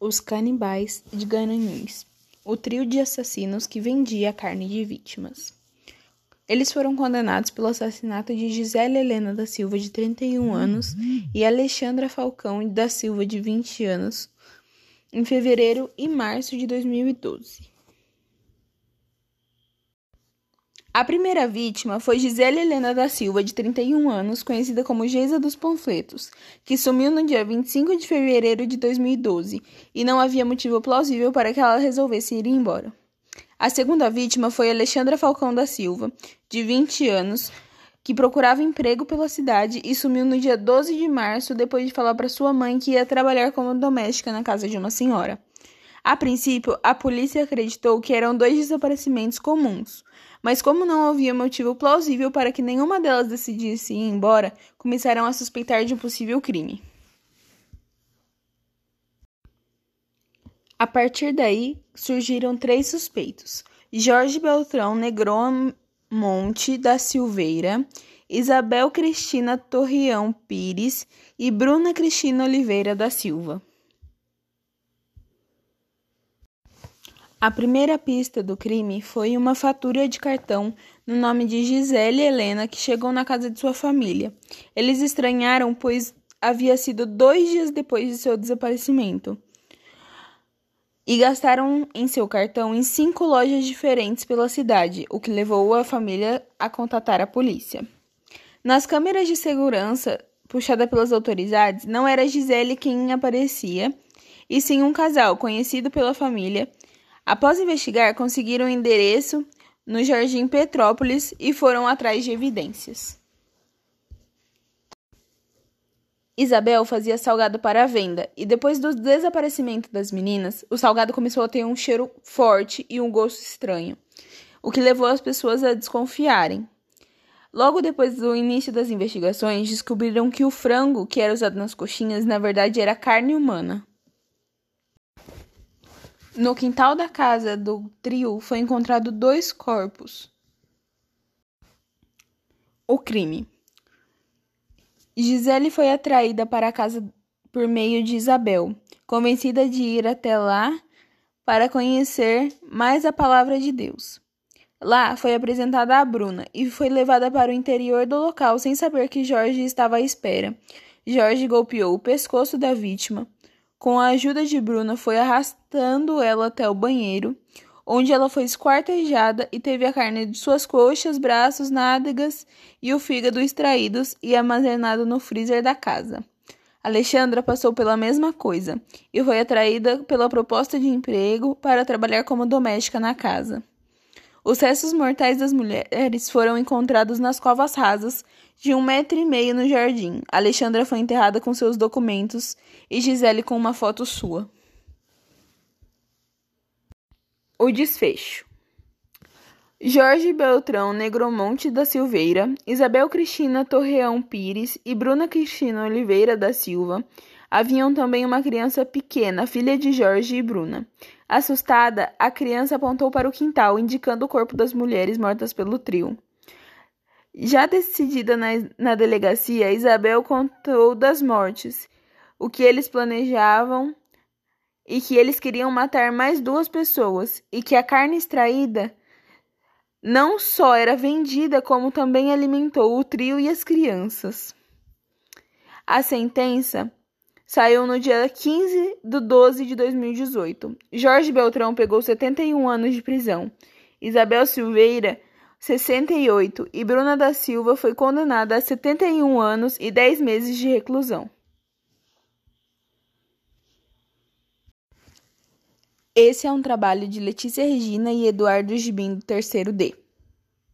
Os canibais de Garanhuns, o trio de assassinos que vendia carne de vítimas. Eles foram condenados pelo assassinato de Gisele Helena da Silva, de 31 anos, e Alexandra Falcão da Silva, de 20 anos, em fevereiro e março de 2012. A primeira vítima foi Gisele Helena da Silva, de 31 anos, conhecida como Geisa dos Panfletos, que sumiu no dia 25 de fevereiro de 2012 e não havia motivo plausível para que ela resolvesse ir embora. A segunda vítima foi Alexandra Falcão da Silva, de 20 anos, que procurava emprego pela cidade e sumiu no dia 12 de março depois de falar para sua mãe que ia trabalhar como doméstica na casa de uma senhora. A princípio, a polícia acreditou que eram dois desaparecimentos comuns, mas como não havia motivo plausível para que nenhuma delas decidisse ir embora, começaram a suspeitar de um possível crime. A partir daí, surgiram três suspeitos: Jorge Beltrão Negromonte da Silveira, Isabel Cristina Torreão Pires e Bruna Cristina Oliveira da Silva. A primeira pista do crime foi uma fatura de cartão no nome de Gisele Helena que chegou na casa de sua família. Eles estranharam, pois havia sido dois dias depois de seu desaparecimento. E gastaram em seu cartão em cinco lojas diferentes pela cidade, o que levou a família a contatar a polícia. Nas câmeras de segurança puxada pelas autoridades, não era Gisele quem aparecia, e sim um casal conhecido pela família Após investigar, conseguiram o um endereço no Jardim Petrópolis e foram atrás de evidências. Isabel fazia salgado para venda e depois do desaparecimento das meninas, o salgado começou a ter um cheiro forte e um gosto estranho, o que levou as pessoas a desconfiarem. Logo depois do início das investigações, descobriram que o frango que era usado nas coxinhas na verdade era carne humana. No quintal da casa do trio foi encontrado dois corpos. O crime. Gisele foi atraída para a casa por meio de Isabel, convencida de ir até lá para conhecer mais a palavra de Deus. Lá foi apresentada a Bruna e foi levada para o interior do local sem saber que Jorge estava à espera. Jorge golpeou o pescoço da vítima, com a ajuda de Bruna, foi arrastando ela até o banheiro, onde ela foi esquartejada e teve a carne de suas coxas, braços, nádegas e o fígado extraídos e armazenado no freezer da casa. Alexandra passou pela mesma coisa e foi atraída pela proposta de emprego para trabalhar como doméstica na casa. Os restos mortais das mulheres foram encontrados nas covas rasas de um metro e meio no jardim. Alexandra foi enterrada com seus documentos e Gisele com uma foto sua. O desfecho. Jorge Beltrão Negromonte da Silveira, Isabel Cristina Torreão Pires e Bruna Cristina Oliveira da Silva haviam também uma criança pequena, filha de Jorge e Bruna. Assustada, a criança apontou para o quintal, indicando o corpo das mulheres mortas pelo trio. Já decidida na, na delegacia, Isabel contou das mortes, o que eles planejavam e que eles queriam matar mais duas pessoas e que a carne extraída não só era vendida, como também alimentou o trio e as crianças. A sentença saiu no dia 15 de 12 de 2018. Jorge Beltrão pegou 71 anos de prisão. Isabel Silveira, 68, e Bruna da Silva foi condenada a 71 anos e 10 meses de reclusão. Esse é um trabalho de Letícia Regina e Eduardo Gibim do terceiro D.